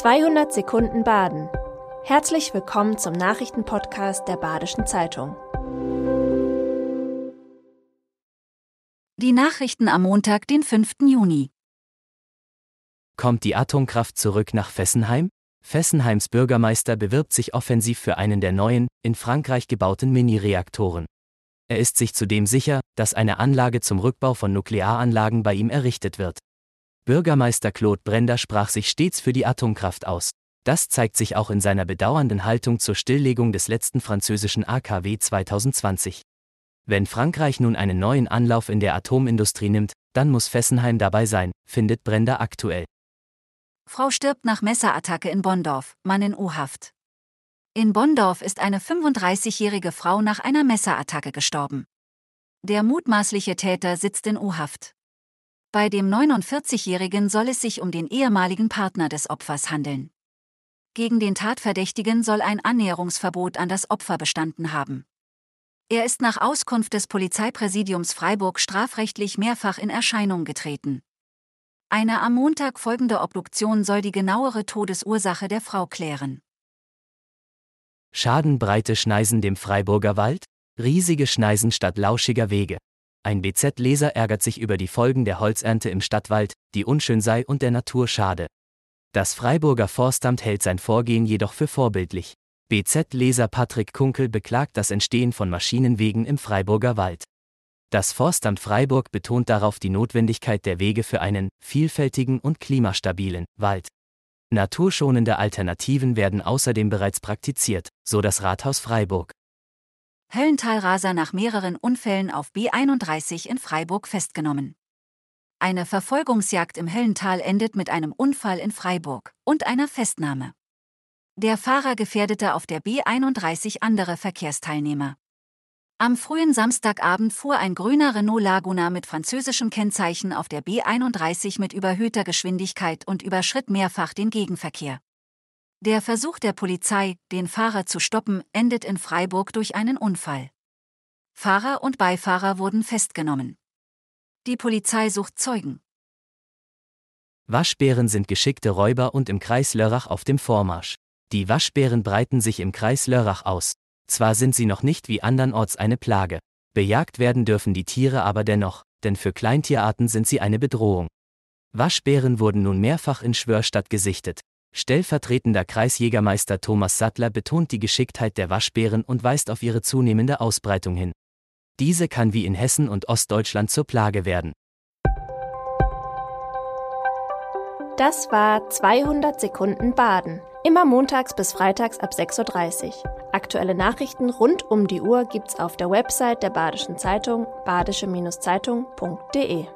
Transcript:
200 Sekunden Baden. Herzlich willkommen zum Nachrichtenpodcast der Badischen Zeitung. Die Nachrichten am Montag, den 5. Juni. Kommt die Atomkraft zurück nach Fessenheim? Fessenheims Bürgermeister bewirbt sich offensiv für einen der neuen, in Frankreich gebauten Mini-Reaktoren. Er ist sich zudem sicher, dass eine Anlage zum Rückbau von Nuklearanlagen bei ihm errichtet wird. Bürgermeister Claude Brender sprach sich stets für die Atomkraft aus. Das zeigt sich auch in seiner bedauernden Haltung zur Stilllegung des letzten französischen AKW 2020. Wenn Frankreich nun einen neuen Anlauf in der Atomindustrie nimmt, dann muss Fessenheim dabei sein, findet Brender aktuell. Frau stirbt nach Messerattacke in Bonndorf, Mann in U-Haft. In Bonndorf ist eine 35-jährige Frau nach einer Messerattacke gestorben. Der mutmaßliche Täter sitzt in U-Haft. Bei dem 49-Jährigen soll es sich um den ehemaligen Partner des Opfers handeln. Gegen den Tatverdächtigen soll ein Annäherungsverbot an das Opfer bestanden haben. Er ist nach Auskunft des Polizeipräsidiums Freiburg strafrechtlich mehrfach in Erscheinung getreten. Eine am Montag folgende Obduktion soll die genauere Todesursache der Frau klären. Schadenbreite Schneisen dem Freiburger Wald? Riesige Schneisen statt lauschiger Wege. Ein BZ-Leser ärgert sich über die Folgen der Holzernte im Stadtwald, die unschön sei und der Natur schade. Das Freiburger Forstamt hält sein Vorgehen jedoch für vorbildlich. BZ-Leser Patrick Kunkel beklagt das Entstehen von Maschinenwegen im Freiburger Wald. Das Forstamt Freiburg betont darauf die Notwendigkeit der Wege für einen vielfältigen und klimastabilen Wald. Naturschonende Alternativen werden außerdem bereits praktiziert, so das Rathaus Freiburg. Höllentalraser nach mehreren Unfällen auf B31 in Freiburg festgenommen. Eine Verfolgungsjagd im Höllental endet mit einem Unfall in Freiburg und einer Festnahme. Der Fahrer gefährdete auf der B31 andere Verkehrsteilnehmer. Am frühen Samstagabend fuhr ein grüner Renault Laguna mit französischem Kennzeichen auf der B31 mit überhöhter Geschwindigkeit und überschritt mehrfach den Gegenverkehr. Der Versuch der Polizei, den Fahrer zu stoppen, endet in Freiburg durch einen Unfall. Fahrer und Beifahrer wurden festgenommen. Die Polizei sucht Zeugen. Waschbären sind geschickte Räuber und im Kreis Lörrach auf dem Vormarsch. Die Waschbären breiten sich im Kreis Lörrach aus. Zwar sind sie noch nicht wie andernorts eine Plage. Bejagt werden dürfen die Tiere aber dennoch, denn für Kleintierarten sind sie eine Bedrohung. Waschbären wurden nun mehrfach in Schwörstadt gesichtet, Stellvertretender Kreisjägermeister Thomas Sattler betont die Geschicktheit der Waschbären und weist auf ihre zunehmende Ausbreitung hin. Diese kann wie in Hessen und Ostdeutschland zur Plage werden. Das war 200 Sekunden Baden. Immer montags bis freitags ab 6.30 Uhr. Aktuelle Nachrichten rund um die Uhr gibt's auf der Website der Badischen Zeitung badische-zeitung.de.